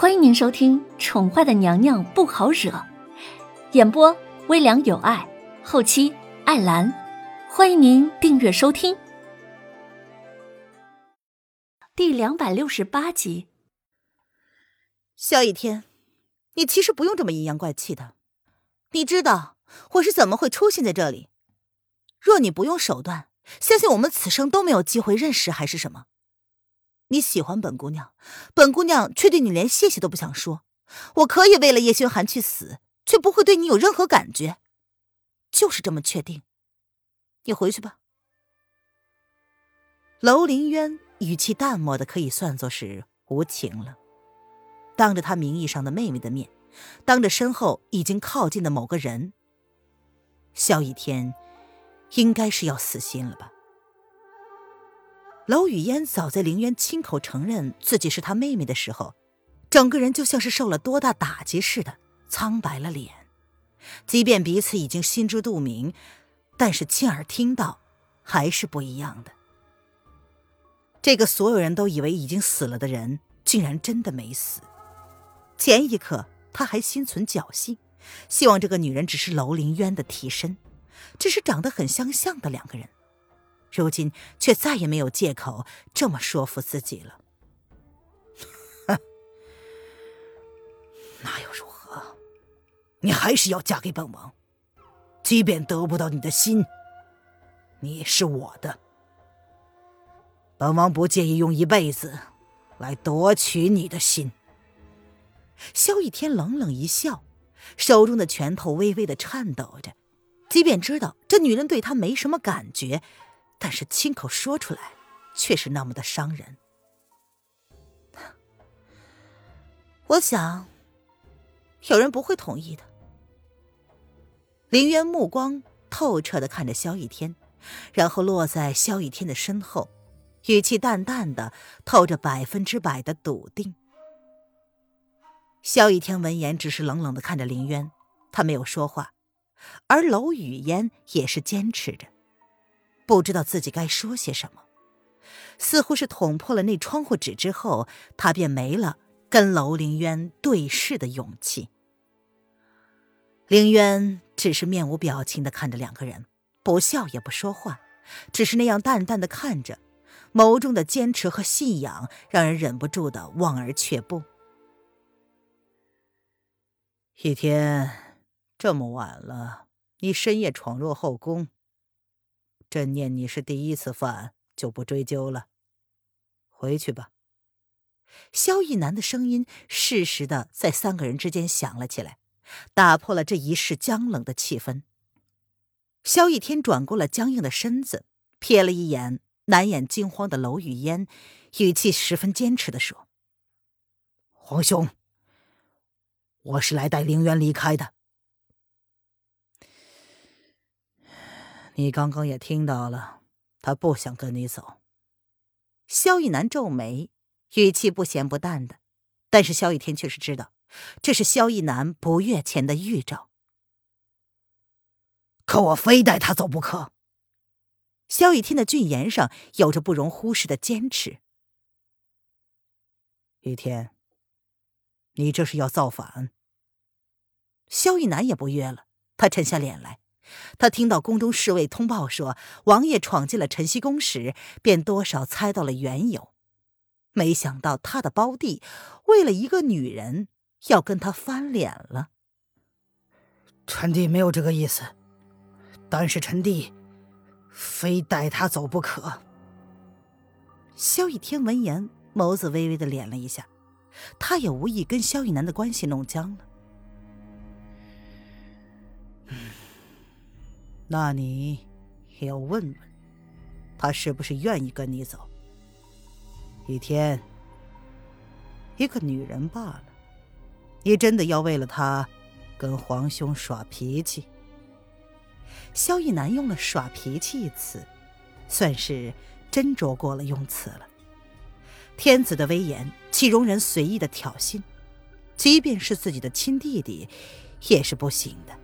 欢迎您收听《宠坏的娘娘不好惹》，演播微凉有爱，后期艾兰。欢迎您订阅收听。第两百六十八集。萧一天，你其实不用这么阴阳怪气的。你知道我是怎么会出现在这里？若你不用手段，相信我们此生都没有机会认识，还是什么？你喜欢本姑娘，本姑娘却对你连谢谢都不想说。我可以为了叶轩寒去死，却不会对你有任何感觉，就是这么确定。你回去吧。楼凌渊语气淡漠的可以算作是无情了。当着他名义上的妹妹的面，当着身后已经靠近的某个人，萧逸天应该是要死心了吧？娄雨嫣早在凌渊亲口承认自己是他妹妹的时候，整个人就像是受了多大打击似的，苍白了脸。即便彼此已经心知肚明，但是亲耳听到，还是不一样的。这个所有人都以为已经死了的人，竟然真的没死。前一刻他还心存侥幸，希望这个女人只是娄凌渊的替身，只是长得很相像的两个人。如今却再也没有借口这么说服自己了。哼，那又如何？你还是要嫁给本王，即便得不到你的心，你是我的。本王不介意用一辈子来夺取你的心。萧逸天冷冷一笑，手中的拳头微微的颤抖着，即便知道这女人对他没什么感觉。但是亲口说出来，却是那么的伤人。我想，有人不会同意的。林渊目光透彻的看着萧逸天，然后落在萧逸天的身后，语气淡淡的，透着百分之百的笃定。萧逸天闻言，只是冷冷的看着林渊，他没有说话，而楼雨烟也是坚持着。不知道自己该说些什么，似乎是捅破了那窗户纸之后，他便没了跟楼凌渊对视的勇气。凌渊只是面无表情的看着两个人，不笑也不说话，只是那样淡淡的看着，眸中的坚持和信仰让人忍不住的望而却步。一天这么晚了，你深夜闯入后宫。朕念你是第一次犯，就不追究了。回去吧。萧逸南的声音适时的在三个人之间响了起来，打破了这一世僵冷的气氛。萧逸天转过了僵硬的身子，瞥了一眼难掩惊慌的娄雨烟，语气十分坚持的说：“皇兄，我是来带凌渊离开的。”你刚刚也听到了，他不想跟你走。萧逸南皱眉，语气不咸不淡的，但是萧逸天却是知道，这是萧逸南不悦前的预兆。可我非带他走不可。萧逸天的俊颜上有着不容忽视的坚持。雨天，你这是要造反？萧逸南也不约了，他沉下脸来。他听到宫中侍卫通报说王爷闯进了晨曦宫时，便多少猜到了缘由。没想到他的胞弟为了一个女人要跟他翻脸了。臣弟没有这个意思，但是臣弟非带他走不可。萧逸天闻言，眸子微微的敛了一下，他也无意跟萧逸南的关系弄僵了。那你也要问问，他是不是愿意跟你走？雨天，一个女人罢了，你真的要为了她跟皇兄耍脾气？萧逸南用了“耍脾气”一词，算是斟酌过了用词了。天子的威严，岂容人随意的挑衅？即便是自己的亲弟弟，也是不行的。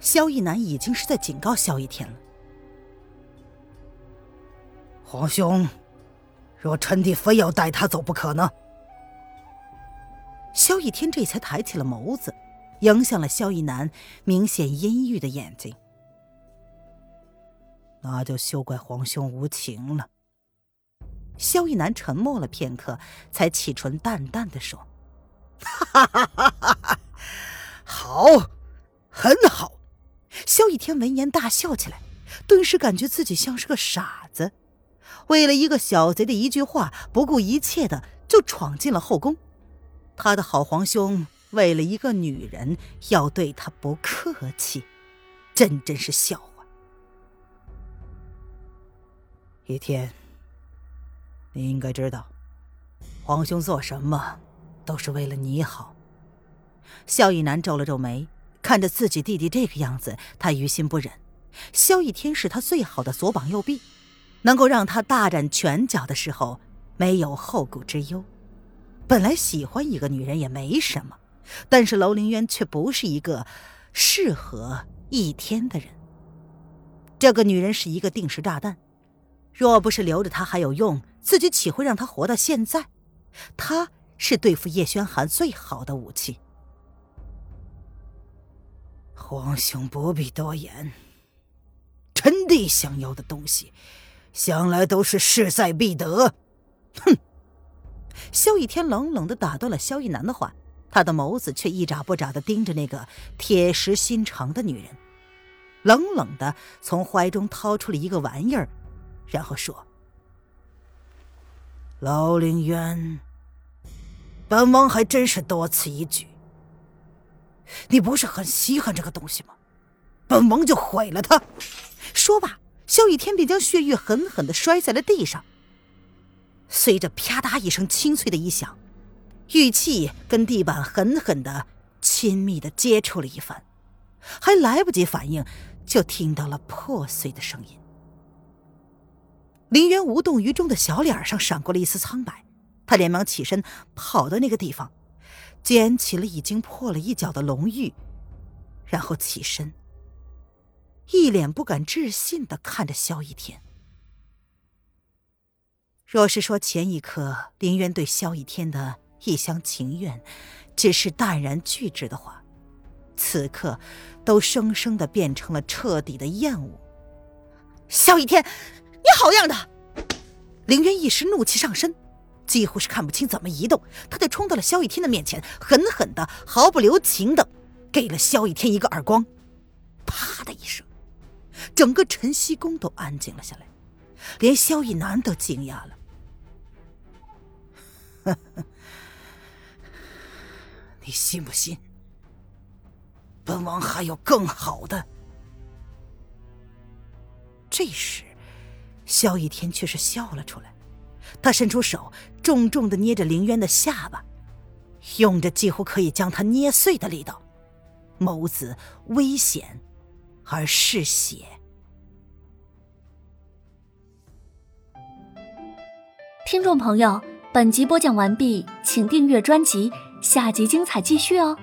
萧逸南已经是在警告萧逸天了。皇兄，若臣弟非要带他走不可呢？萧逸天这才抬起了眸子，迎向了萧逸南明显阴郁的眼睛。那就休怪皇兄无情了。萧逸南沉默了片刻，才启唇淡淡的说：“哈哈哈哈哈，好，很好。”萧逸天闻言大笑起来，顿时感觉自己像是个傻子，为了一个小贼的一句话，不顾一切的就闯进了后宫。他的好皇兄为了一个女人要对他不客气，真真是笑话。一天，你应该知道，皇兄做什么都是为了你好。萧逸南皱了皱眉，看着自己弟弟这个样子，他于心不忍。萧逸天是他最好的左膀右臂，能够让他大展拳脚的时候没有后顾之忧。本来喜欢一个女人也没什么，但是楼凌渊却不是一个适合一天的人。这个女人是一个定时炸弹。若不是留着她还有用，自己岂会让她活到现在？他是对付叶轩寒最好的武器。皇兄不必多言，臣弟想要的东西，向来都是势在必得。哼！萧逸天冷冷的打断了萧逸南的话，他的眸子却一眨不眨的盯着那个铁石心肠的女人，冷冷的从怀中掏出了一个玩意儿。然后说：“楼凌渊，本王还真是多此一举。你不是很稀罕这个东西吗？本王就毁了它。”说罢，萧雨天便将血玉狠狠的摔在了地上。随着啪嗒一声清脆的一响，玉器跟地板狠狠的、亲密的接触了一番，还来不及反应，就听到了破碎的声音。林渊无动于衷的小脸上闪过了一丝苍白，他连忙起身跑到那个地方，捡起了已经破了一角的龙玉，然后起身，一脸不敢置信的看着萧逸天。若是说前一刻林渊对萧逸天的一厢情愿只是淡然拒之的话，此刻都生生的变成了彻底的厌恶。萧逸天。你好样的！凌渊一时怒气上身，几乎是看不清怎么移动，他就冲到了萧逸天的面前，狠狠的、毫不留情的给了萧逸天一个耳光。啪的一声，整个晨曦宫都安静了下来，连萧逸南都惊讶了。你信不信？本王还有更好的？这时。萧逸天却是笑了出来，他伸出手，重重的捏着凌渊的下巴，用着几乎可以将他捏碎的力道，眸子危险而嗜血。听众朋友，本集播讲完毕，请订阅专辑，下集精彩继续哦。